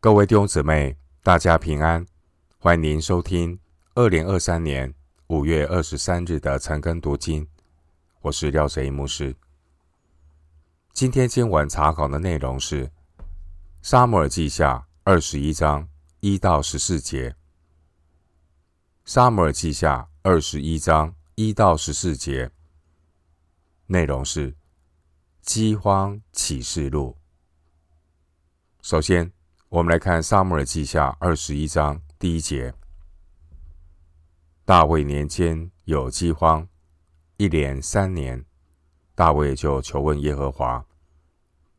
各位弟兄姊妹，大家平安，欢迎您收听二零二三年五月二十三日的晨更读经。我是廖哲一牧师。今天经文查考的内容是《撒母耳记下》二十一章一到十四节，《撒母耳记下》二十一章一到十四节内容是饥荒启示录。首先，我们来看《撒母耳记下》二十一章第一节：大卫年间有饥荒，一连三年，大卫就求问耶和华。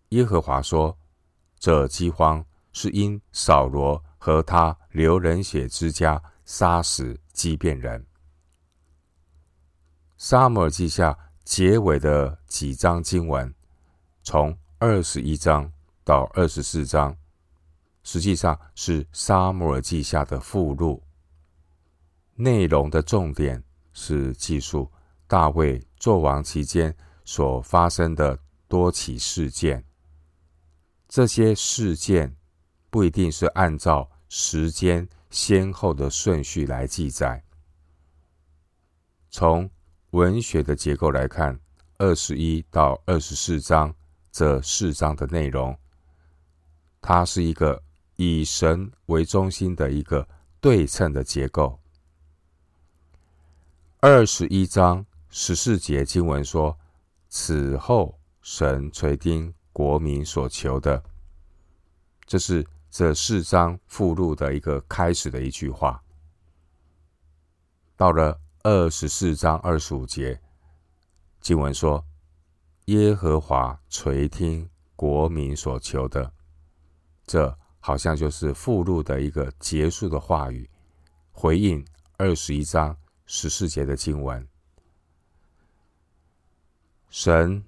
耶和华说：“这饥荒是因扫罗和他流人血之家杀死基遍人。”《撒母耳记下》结尾的几章经文，从二十一章到二十四章。实际上是《撒母耳记下》的附录，内容的重点是记述大卫作王期间所发生的多起事件。这些事件不一定是按照时间先后的顺序来记载。从文学的结构来看，二十一到二十四章这四章的内容，它是一个。以神为中心的一个对称的结构。二十一章十四节经文说：“此后，神垂听国民所求的。”这是这四章附录的一个开始的一句话。到了二十四章二十五节，经文说：“耶和华垂听国民所求的。”这。好像就是附录的一个结束的话语，回应二十一章十四节的经文。神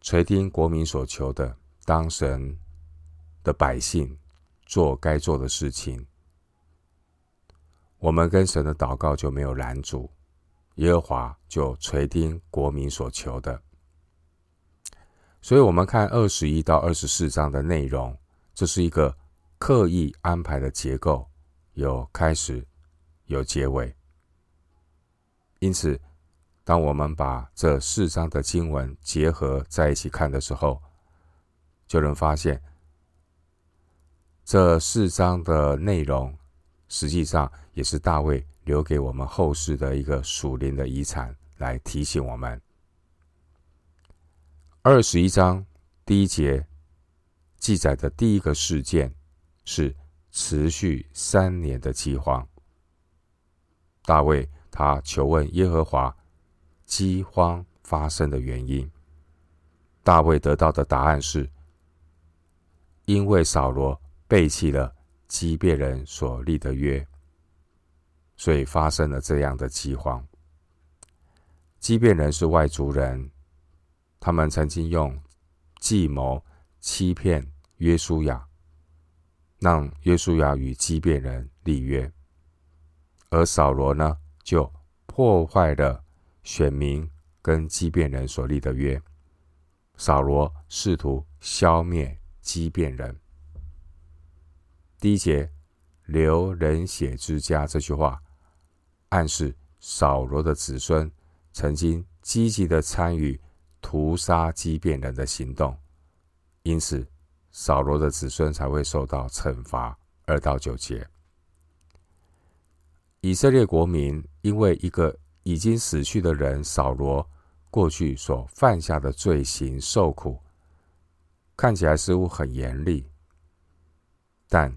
垂听国民所求的，当神的百姓做该做的事情，我们跟神的祷告就没有拦阻，耶和华就垂听国民所求的。所以，我们看二十一到二十四章的内容，这是一个。刻意安排的结构有开始，有结尾。因此，当我们把这四章的经文结合在一起看的时候，就能发现这四章的内容，实际上也是大卫留给我们后世的一个属灵的遗产，来提醒我们。二十一章第一节记载的第一个事件。是持续三年的饥荒。大卫他求问耶和华饥荒发生的原因。大卫得到的答案是：因为扫罗背弃了基遍人所立的约，所以发生了这样的饥荒。基遍人是外族人，他们曾经用计谋欺骗约书亚。让约书亚与基变人立约，而扫罗呢，就破坏了选民跟基变人所立的约。扫罗试图消灭基变人。第一节“流人血之家”这句话，暗示扫罗的子孙曾经积极的参与屠杀基变人的行动，因此。扫罗的子孙才会受到惩罚。二到九节，以色列国民因为一个已经死去的人扫罗过去所犯下的罪行受苦，看起来似乎很严厉，但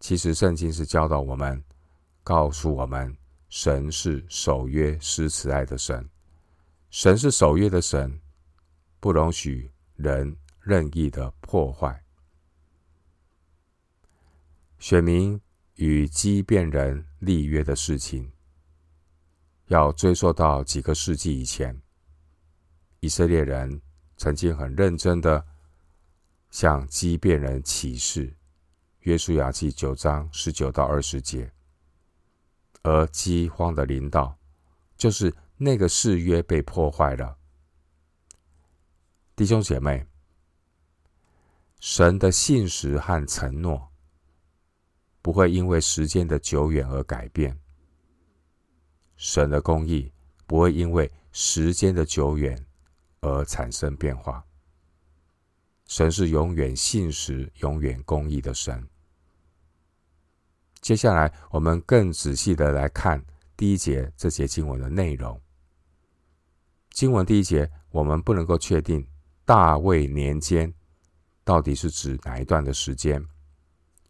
其实圣经是教导我们，告诉我们，神是守约施慈爱的神，神是守约的神，不容许人任意的破坏。选民与畸变人立约的事情，要追溯到几个世纪以前。以色列人曾经很认真的向畸变人起誓，约书亚记九章十九到二十节。而饥荒的临到，就是那个誓约被破坏了。弟兄姐妹，神的信实和承诺。不会因为时间的久远而改变，神的公义不会因为时间的久远而产生变化。神是永远信实、永远公义的神。接下来，我们更仔细的来看第一节这节经文的内容。经文第一节，我们不能够确定大卫年间到底是指哪一段的时间，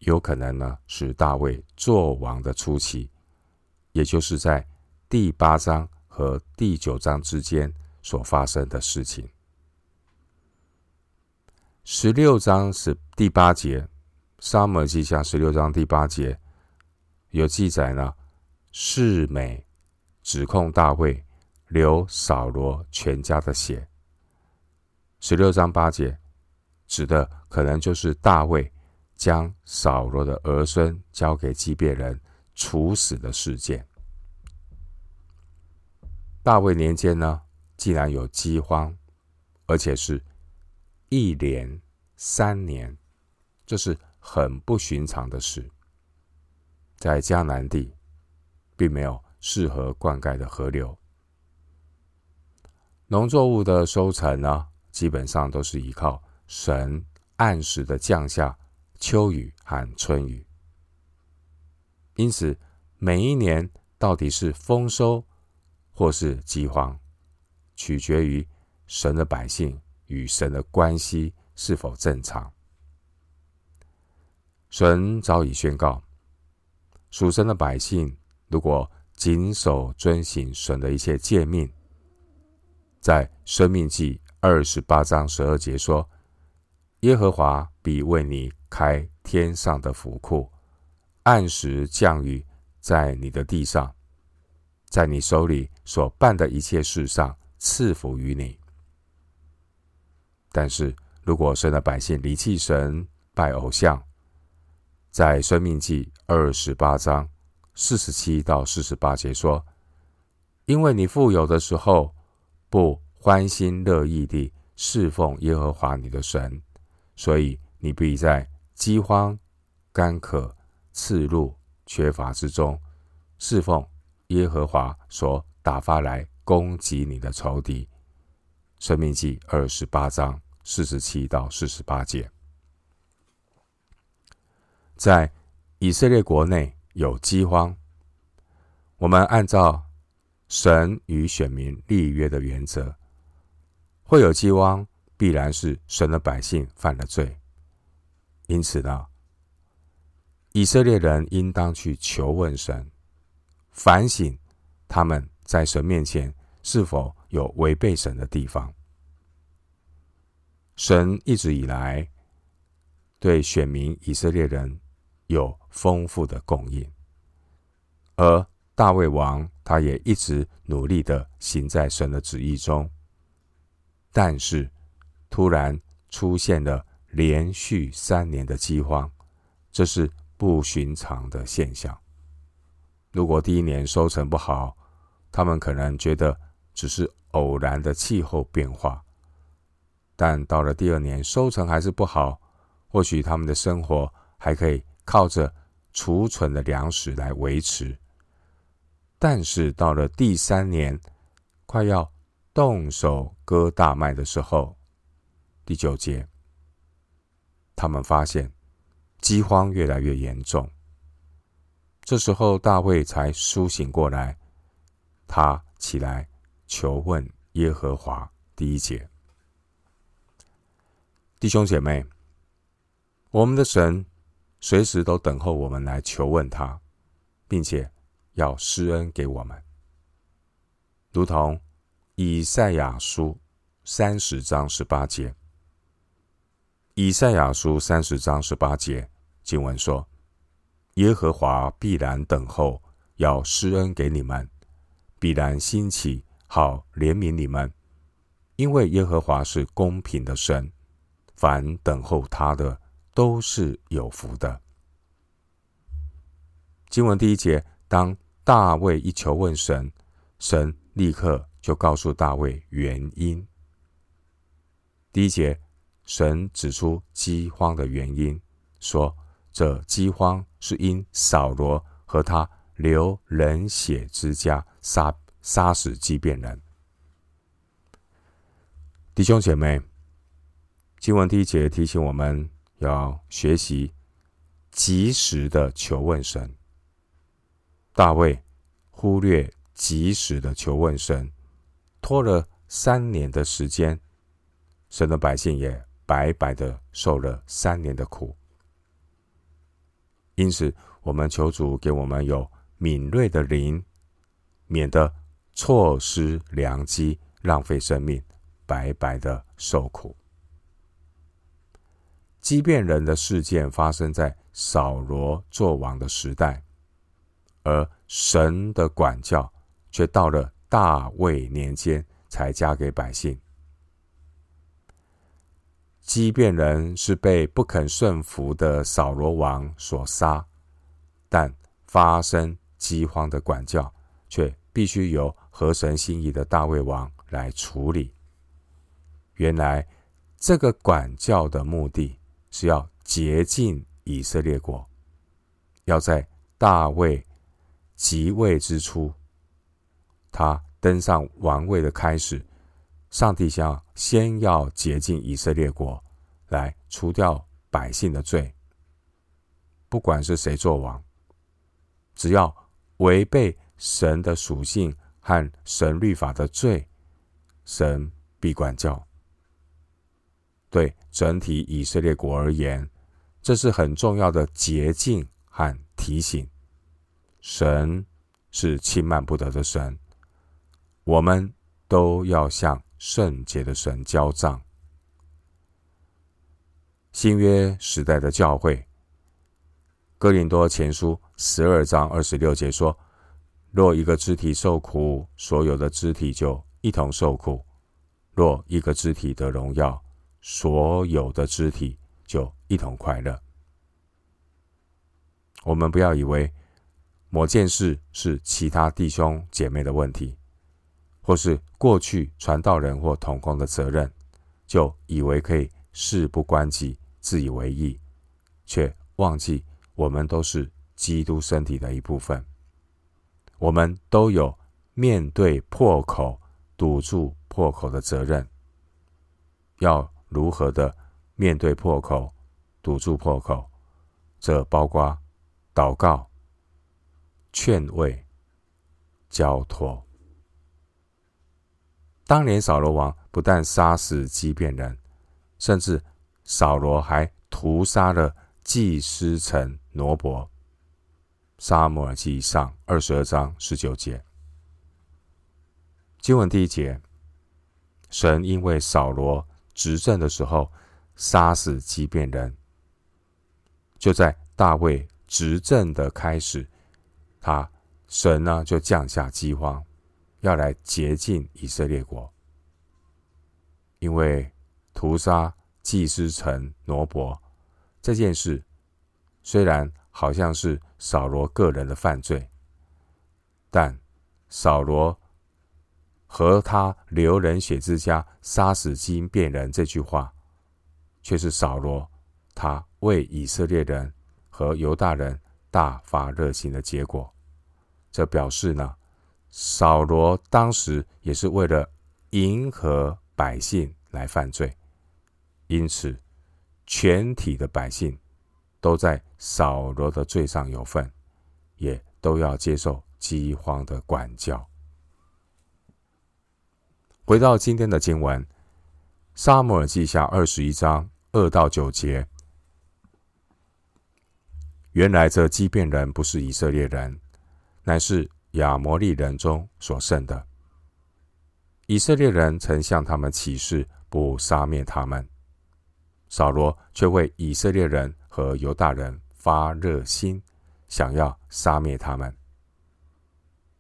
有可能呢是大卫作王的初期，也就是在第八章和第九章之间所发生的事情。十六章是第八节，撒母记下十六章第八节。有记载呢，示每指控大卫流扫罗全家的血。十六章八节指的可能就是大卫将扫罗的儿孙交给基遍人处死的事件。大卫年间呢，竟然有饥荒，而且是一连三年，这是很不寻常的事。在迦南地，并没有适合灌溉的河流，农作物的收成呢，基本上都是依靠神按时的降下秋雨和春雨。因此，每一年到底是丰收或是饥荒，取决于神的百姓与神的关系是否正常。神早已宣告。属神的百姓，如果谨守遵行神的一切诫命，在生命记二十八章十二节说：“耶和华必为你开天上的府库，按时降雨在你的地上，在你手里所办的一切事上赐福于你。”但是如果神的百姓离弃神，拜偶像，在《申命记》二十八章四十七到四十八节说：“因为你富有的时候，不欢欣乐意地侍奉耶和华你的神，所以你必在饥荒、干渴、刺掳、缺乏之中侍奉耶和华所打发来攻击你的仇敌。”《申命记》二十八章四十七到四十八节。在以色列国内有饥荒，我们按照神与选民立约的原则，会有饥荒，必然是神的百姓犯了罪。因此呢，以色列人应当去求问神，反省他们在神面前是否有违背神的地方。神一直以来对选民以色列人。有丰富的供应，而大卫王他也一直努力的行在神的旨意中，但是突然出现了连续三年的饥荒，这是不寻常的现象。如果第一年收成不好，他们可能觉得只是偶然的气候变化，但到了第二年收成还是不好，或许他们的生活还可以。靠着储存的粮食来维持，但是到了第三年，快要动手割大麦的时候，第九节，他们发现饥荒越来越严重。这时候大卫才苏醒过来，他起来求问耶和华。第一节，弟兄姐妹，我们的神。随时都等候我们来求问他，并且要施恩给我们，如同以赛亚书三十章十八节。以赛亚书三十章十八节经文说：“耶和华必然等候，要施恩给你们；必然兴起，好怜悯你们。因为耶和华是公平的神，凡等候他的。”都是有福的。经文第一节，当大卫一求问神，神立刻就告诉大卫原因。第一节，神指出饥荒的原因，说这饥荒是因扫罗和他流人血之家杀杀死基遍人。弟兄姐妹，经文第一节提醒我们要学习及时的求问神。大卫忽略及时的求问神，拖了三年的时间，神的百姓也白白的受了三年的苦。因此，我们求主给我们有敏锐的灵，免得错失良机，浪费生命，白白的受苦。即便人的事件发生在扫罗作王的时代，而神的管教却到了大卫年间才加给百姓。基遍人是被不肯顺服的扫罗王所杀，但发生饥荒的管教却必须由合神心意的大卫王来处理。原来这个管教的目的是要洁净以色列国，要在大卫即位之初，他登上王位的开始。上帝想先要洁净以色列国，来除掉百姓的罪。不管是谁做王，只要违背神的属性和神律法的罪，神必管教。对整体以色列国而言，这是很重要的洁净和提醒。神是轻慢不得的神，我们都要向圣洁的神交账。新约时代的教会，哥林多前书十二章二十六节说：“若一个肢体受苦，所有的肢体就一同受苦；若一个肢体得荣耀，所有的肢体就一同快乐。”我们不要以为某件事是其他弟兄姐妹的问题。或是过去传道人或同工的责任，就以为可以事不关己、自以为意，却忘记我们都是基督身体的一部分。我们都有面对破口、堵住破口的责任。要如何的面对破口、堵住破口？这包括祷告、劝慰、交托。当年扫罗王不但杀死基遍人，甚至扫罗还屠杀了祭司城挪伯。撒母耳记上二十二章十九节，经文第一节，神因为扫罗执政的时候杀死基遍人，就在大卫执政的开始，他神呢就降下饥荒。要来洁净以色列国，因为屠杀祭司城挪伯这件事，虽然好像是扫罗个人的犯罪，但扫罗和他流人血之家杀死基遍人这句话，却是扫罗他为以色列人和犹大人大发热心的结果。这表示呢，扫罗当时也是为了迎合百姓来犯罪，因此全体的百姓都在扫罗的罪上有份，也都要接受饥荒的管教。回到今天的经文，《撒母耳记下》二十一章二到九节，原来这基遍人不是以色列人，乃是。亚摩利人中所剩的以色列人曾向他们起誓，不杀灭他们。扫罗却为以色列人和犹大人发热心，想要杀灭他们。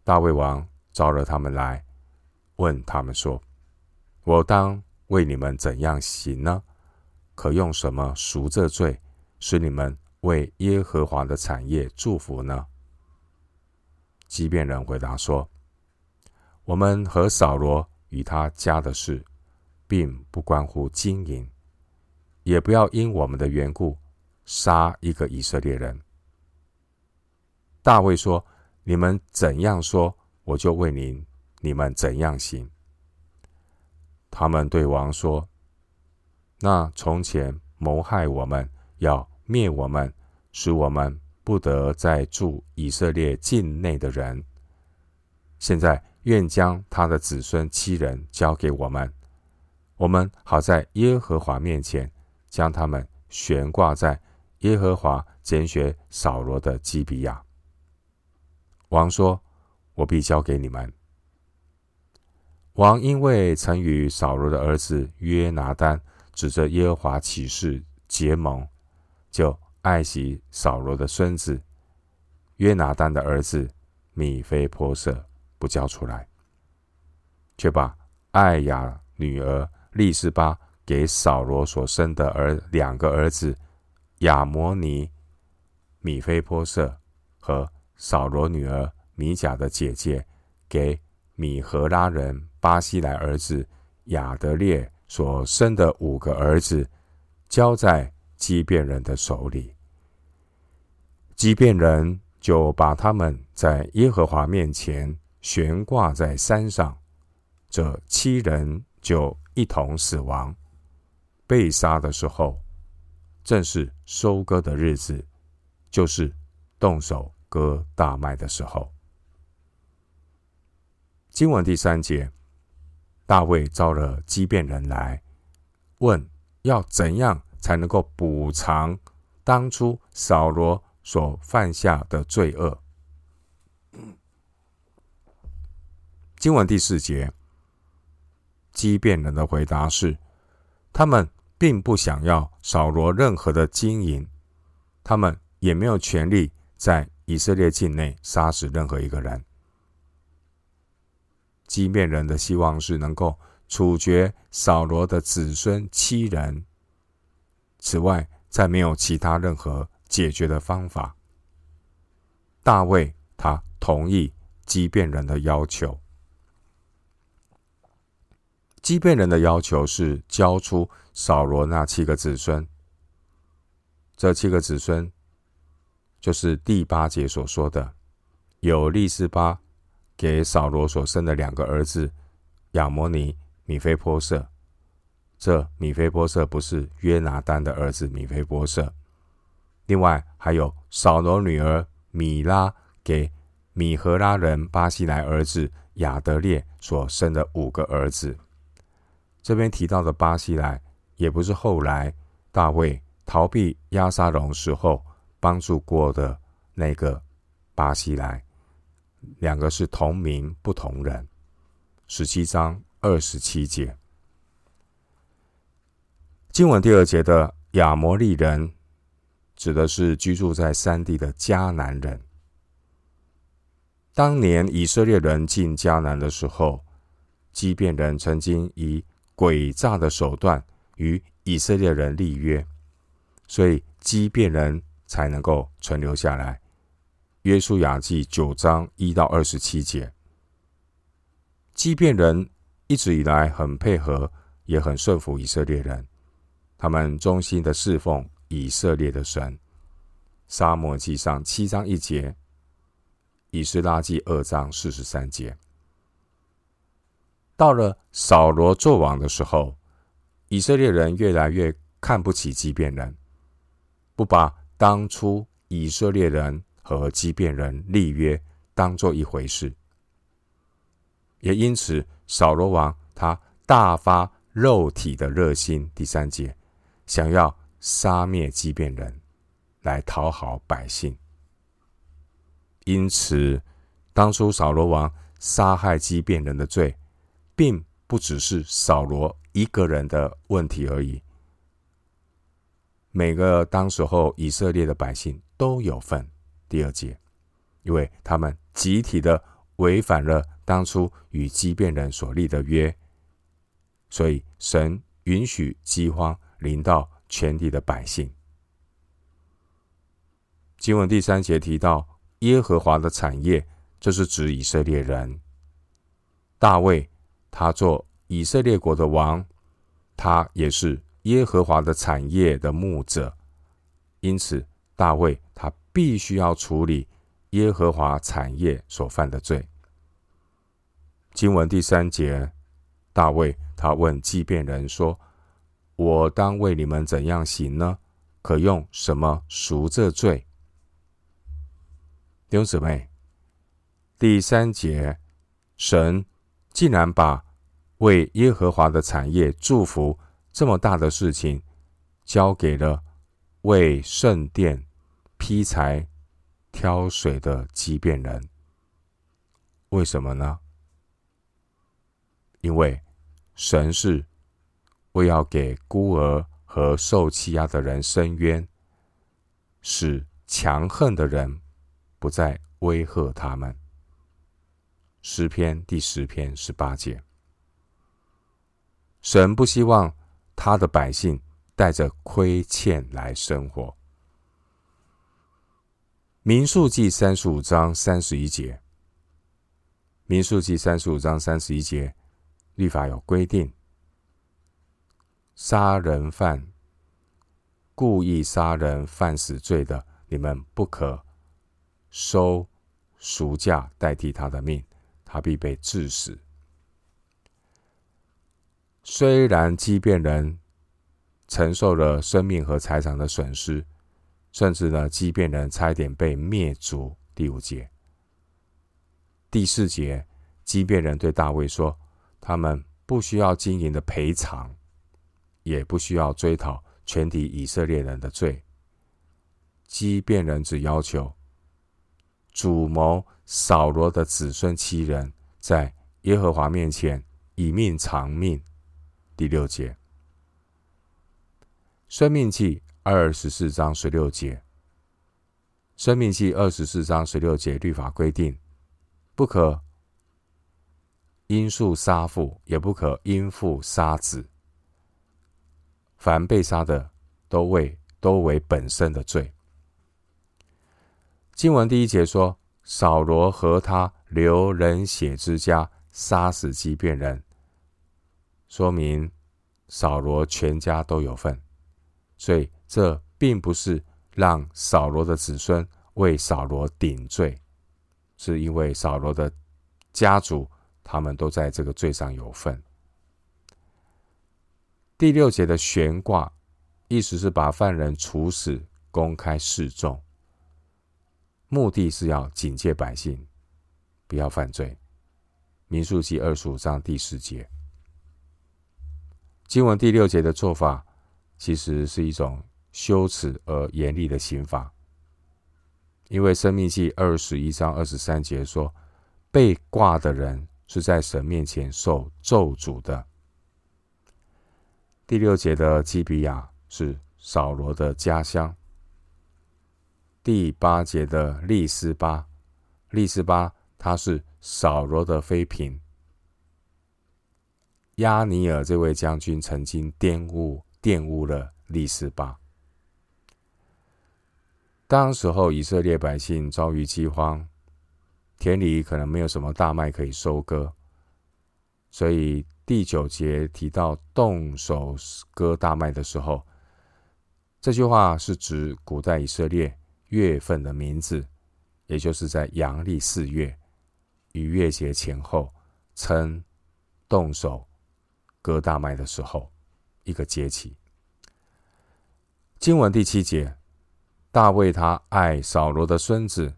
大卫王招惹他们来，问他们说：“我当为你们怎样行呢？可用什么赎这罪，使你们为耶和华的产业祝福呢？”即便人回答说：“我们和扫罗与他家的事，并不关乎金银，也不要因我们的缘故杀一个以色列人。大卫说：“你们怎样说，我就为您，你们怎样行。”他们对王说：“那从前谋害我们、要灭我们、使我们不得再住以色列境内的人，现在愿将他的子孙七人交给我们，我们好在耶和华面前将他们悬挂在耶和华拣选扫罗的基比亚。”王说：“我必交给你们。”王因为曾与扫罗的儿子约拿单指着耶和华起誓结盟，就爱惜扫罗的孙子约拿单的儿子米非波设，不交出来，却把爱亚女儿利斯巴给扫罗所生的儿两个儿子亚摩尼、米非波设和。扫罗女儿米甲的姐姐给米何拉人巴西莱儿子亚得列所生的五个儿子，交在基遍人的手里。基遍人就把他们在耶和华面前悬挂在山上，这七人就一同死亡。被杀的时候，正是收割的日子，就是动手。割大麦的时候，经文第三节，大卫召了基遍人来，问要怎样才能够补偿当初扫罗所犯下的罪恶。经文第四节，基遍人的回答是：他们并不想要扫罗任何的金银，他们也没有权利在。以色列境内杀死任何一个人，基遍人的希望是能够处决扫罗的子孙七人。此外，再没有其他任何解决的方法。大卫他同意畸变人的要求。畸变人的要求是交出扫罗那七个子孙。这七个子孙。就是第八节所说的，有利斯巴给扫罗所生的两个儿子亚摩尼、米非波设。这米非波设不是约拿单的儿子米非波设。另外还有扫罗女儿米拉给米何拉人巴西莱儿子亚德列所生的五个儿子。这边提到的巴西莱，也不是后来大卫逃避押沙龙时候。帮助过的那个巴西莱，两个是同名不同人。十七章二十七节，经文第二节的亚摩利人，指的是居住在山地的迦南人。当年以色列人进迦南的时候，基遍人曾经以诡诈的手段与以色列人立约，所以基遍人。才能够存留下来。约书亚记九章一到二十七节，基遍人一直以来很配合，也很顺服以色列人，他们忠心的侍奉以色列的神。撒母耳记上七章一节，以斯拉记二章四十三节。到了扫罗作王的时候，以色列人越来越看不起基变人，不把。当初以色列人和基变人立约，当做一回事，也因此扫罗王他大发肉体的热心。第三节，想要杀灭基遍人，来讨好百姓。因此，当初扫罗王杀害基遍人的罪，并不只是扫罗一个人的问题而已。每个当时候以色列的百姓都有份。第二节，因为他们集体的违反了当初与基遍人所立的约，所以神允许饥荒临到全地的百姓。经文第三节提到耶和华的产业，这是指以色列人。大卫他做以色列国的王，他也是。耶和华的产业的牧者，因此大卫他必须要处理耶和华产业所犯的罪。经文第三节，大卫他问基遍人说：“我当为你们怎样行呢？可用什么赎这罪？”弟兄姊妹，第三节，神竟然把为耶和华的产业祝福这么大的事情，交给了为圣殿劈柴、挑水的基遍人。为什么呢？因为神是为要给孤儿和受欺压的人伸冤，使强横的人不再威吓他们。诗篇第十篇十八节，神不希望他的百姓带着亏欠来生活。民数记三十五章三十一节，民数记三十五章三十一节。律法有规定，杀人犯故意杀人犯死罪的，你们不可收赎价代替他的命，他必被治死。虽然基遍人承受了生命和财产的损失，甚至呢，基遍人差一点被灭族。第五节、第四节，基遍人对大卫说。他们不需要金银的赔偿，也不需要追讨全体以色列人的罪。基遍人只要求主谋扫罗的子孙七人在耶和华面前以命偿命。第六节，《生命记》二十四章十六节，《生命记》二十四章十六节律法规定，不可。因父杀父，也不可因父杀子。凡被杀的，都为都为本身的罪。经文第一节说：“扫罗和他流人血之家杀死基遍人。”说明扫罗全家都有份，所以这并不是让扫罗的子孙为扫罗顶罪，是因为扫罗的家族。他们都在这个罪上有份。第六节的悬挂，意思是把犯人处死，公开示众，目的是要警戒百姓不要犯罪。民数记二十五章第四节，经文第六节的做法，其实是一种羞耻而严厉的刑罚，因为生命记二十一章二十三节说，被挂的人。是在神面前受咒诅的。第六节的基比亚是扫罗的家乡。第八节的利斯巴，利斯巴他是扫罗的妃嫔。亚尼尔这位将军曾经玷污玷污了利斯巴。当时候以色列百姓遭遇饥荒。田里可能没有什么大麦可以收割，所以第九节提到动手割大麦的时候，这句话是指古代以色列月份的名字，也就是在阳历四月逾越节前后，称动手割大麦的时候，一个节气。经文第七节，大卫他爱扫罗的孙子。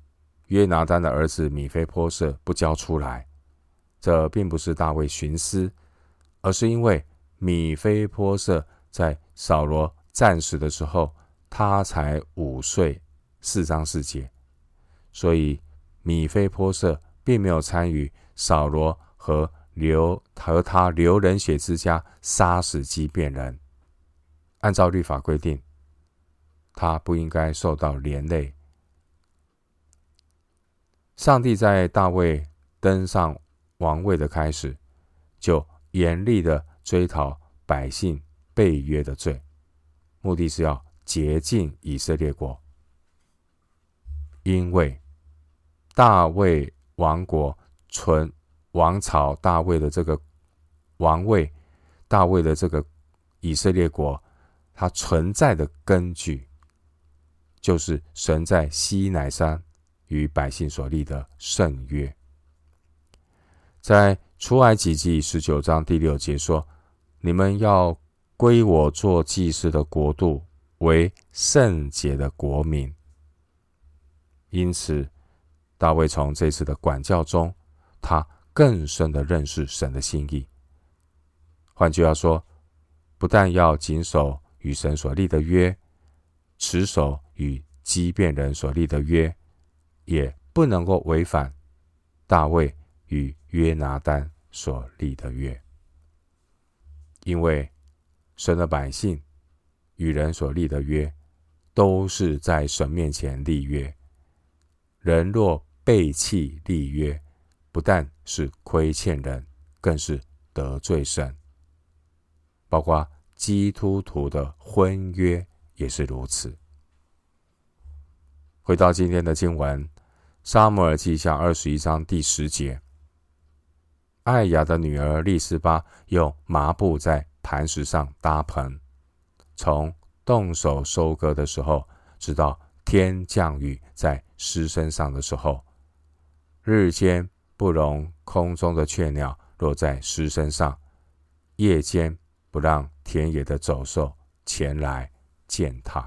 约拿单的儿子米非波设不交出来，这并不是大卫徇私，而是因为米非波设在扫罗战死的时候，他才五岁，四章四节，所以米非波设并没有参与扫罗和流和他流人血之家杀死基遍人。按照律法规定，他不应该受到连累。上帝在大卫登上王位的开始，就严厉的追讨百姓背约的罪，目的是要洁净以色列国。因为大卫王国存王朝，大卫的这个王位，大卫的这个以色列国，它存在的根据，就是神在西乃山与百姓所立的圣约。在出埃及记十九章第六节说：“你们要归我做祭司的国度，为圣洁的国民。”因此，大卫从这次的管教中，他更深的认识神的心意。换句话说，不但要谨守与神所立的约，持守与基遍人所立的约，也不能够违反大卫与约拿单所立的约。因为神的百姓与人所立的约，都是在神面前立约。人若背弃立约，不但是亏欠人，更是得罪神。包括基督徒的婚约也是如此。回到今天的经文，《撒母耳记下》二十一章第十节，艾雅的女儿利斯巴用麻布在磐石上搭棚，从动手收割的时候，直到天降雨在尸身上的时候，日间不容空中的雀鸟落在尸身上，夜间不让田野的走兽前来践踏。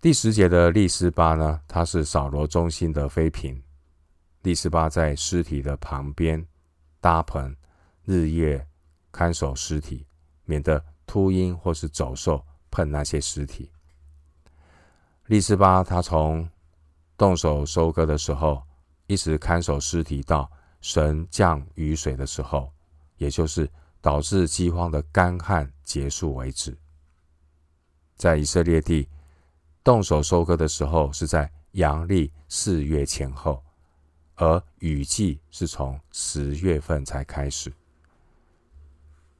第十节的利斯巴呢，他是扫罗中心的妃嫔。利斯巴在尸体的旁边搭棚，日夜看守尸体，免得秃鹰或是走兽碰那些尸体。利斯巴他从动手收割的时候，一直看守尸体到神降雨水的时候，也就是导致饥荒的干旱结束为止。在以色列地。动手收割的时候是在阳历四月前后，而雨季是从十月份才开始。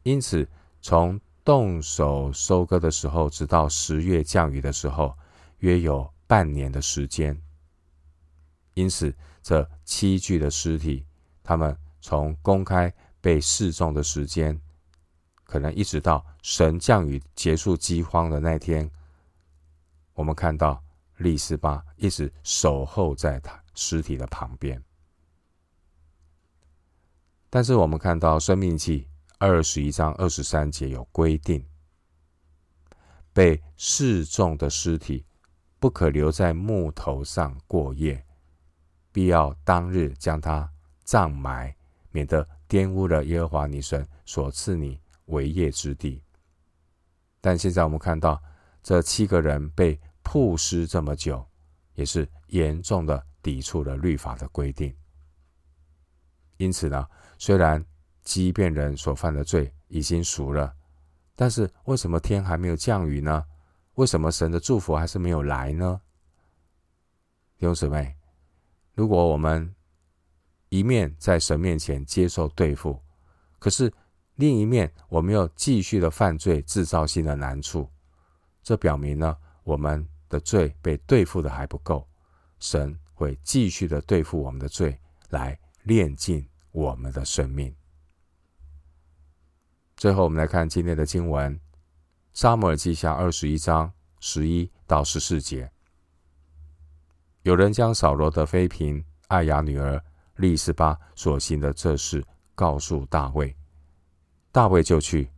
因此，从动手收割的时候直到十月降雨的时候，约有半年的时间。因此，这七具的尸体，他们从公开被示众的时间，可能一直到神降雨结束饥荒的那天。我们看到利斯巴一直守候在他尸体的旁边，但是我们看到《申命记》二十一章二十三节有规定，被示众的尸体不可留在木头上过夜，必要当日将它葬埋，免得玷污了耶和华你神所赐你为业之地。但现在我们看到。这七个人被曝尸这么久，也是严重的抵触了律法的规定。因此呢，虽然基遍人所犯的罪已经赎了，但是为什么天还没有降雨呢？为什么神的祝福还是没有来呢？弟兄姊妹，如果我们一面在神面前接受对付，可是另一面我们又继续的犯罪，制造新的难处。这表明呢，我们的罪被对付的还不够，神会继续的对付我们的罪，来炼尽我们的生命。最后，我们来看今天的经文，《撒母耳记下》二十一章十一到十四节。有人将扫罗的妃嫔艾雅女儿利斯巴所行的这事告诉大卫，大卫就去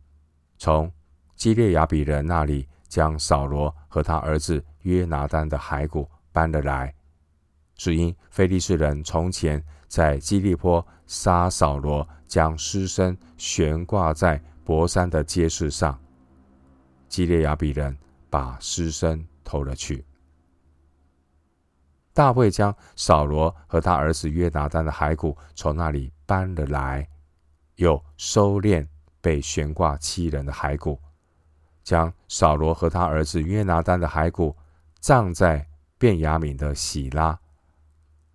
从基列雅比人那里。将扫罗和他儿子约拿单的骸骨搬了来，只因非利士人从前在基利波杀扫罗，将尸身悬挂在伯山的街市上。基列亚比人把尸身偷了去。大卫将扫罗和他儿子约拿单的骸骨从那里搬了来，又收敛被悬挂七人的骸骨。将扫罗和他儿子约拿单的骸骨葬在便雅悯的喜拉，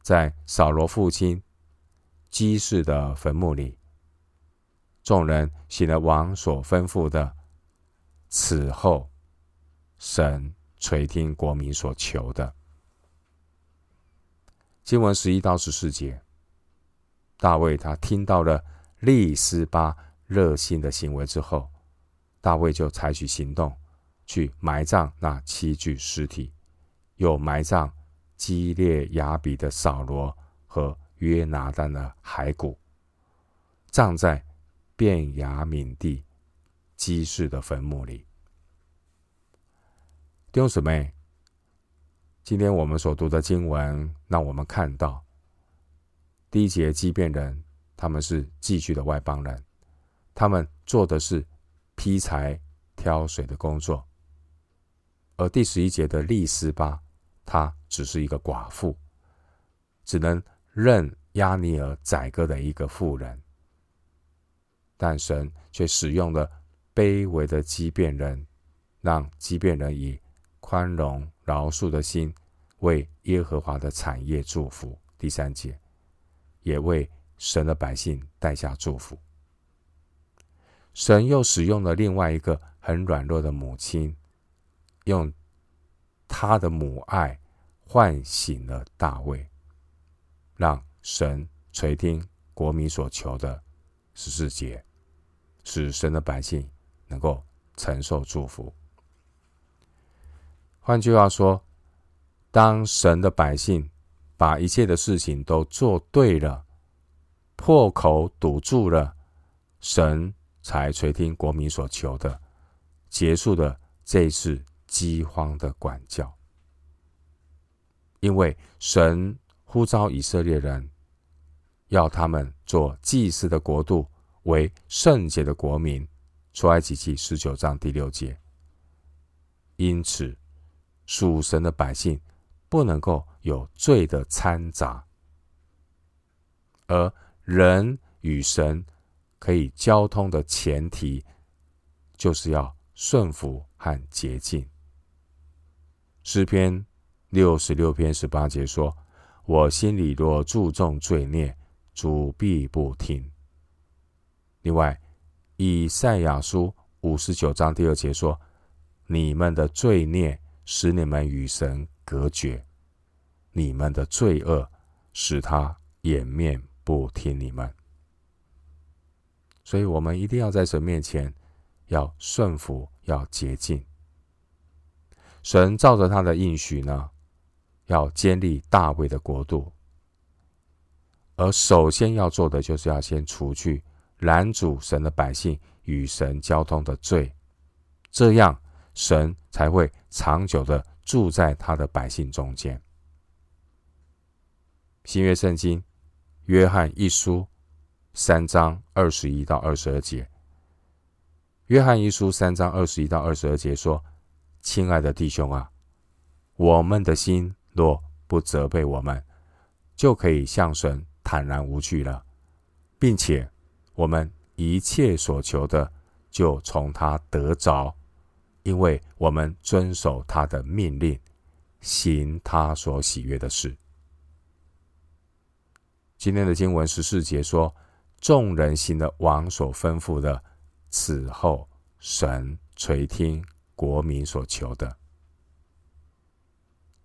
在扫罗父亲基士的坟墓里。众人行了王所吩咐的。此后，神垂听国民所求的。经文十一到十四节，大卫他听到了利斯巴热心的行为之后。大卫就采取行动，去埋葬那七具尸体，又埋葬基列雅比的扫罗和约拿单的骸骨，葬在便雅悯地基士的坟墓里。弟兄姊妹，今天我们所读的经文，让我们看到第一节基遍人，他们是寄居的外邦人，他们做的是劈柴挑水的工作；而第十一节的利斯巴，她只是一个寡妇，只能任押尼尔宰割的一个妇人。但神却使用了卑微的畸变人，让畸变人以宽容饶恕的心，为耶和华的产业祝福。第三节，也为神的百姓带下祝福。神又使用了另外一个很软弱的母亲，用他的母爱唤醒了大卫，让神垂听国民所求的十四节，使神的百姓能够承受祝福。换句话说，当神的百姓把一切的事情都做对了，破口堵住了，神才垂听国民所求的，结束了这一次饥荒的管教。因为神呼召以色列人，要他们做祭司的国度，为圣洁的国民。出埃及记十九章第六节。因此。属神的百姓不能够有罪的掺杂，而人与神可以交通的前提，就是要顺服和洁净。诗篇六十六篇十八节说：“我心里若注重罪孽，主必不听。”另外，以赛亚书五十九章第二节说：“你们的罪孽。”使你们与神隔绝，你们的罪恶使他掩面不听你们。所以，我们一定要在神面前要顺服，要洁净。神照着他的应许呢，要建立大卫的国度，而首先要做的，就是要先除去拦阻神的百姓与神交通的罪，这样。神才会长久的住在他的百姓中间。新约圣经约翰一书三章二十一到二十二节。约翰一书三章二十一到二十二节说：“亲爱的弟兄啊，我们的心若不责备我们，就可以向神坦然无惧了，并且我们一切所求的，就从他得着。”因为我们遵守他的命令，行他所喜悦的事。今天的经文十四节说：“众人行的王所吩咐的，此后神垂听国民所求的。”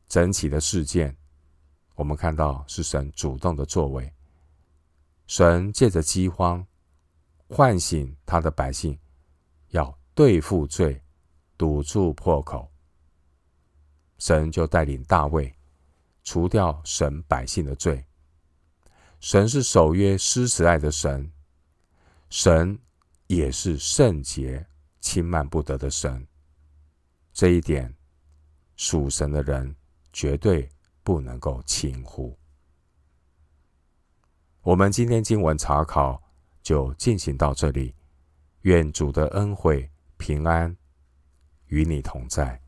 整体的事件，我们看到是神主动的作为。神借着饥荒唤醒他的百姓，要对付罪。堵住破口，神就带领大卫除掉神百姓的罪。神是守约施慈爱的神，神也是圣洁轻慢不得的神。这一点属神的人绝对不能够轻忽。我们今天经文查考就进行到这里，愿主的恩惠平安与你同在。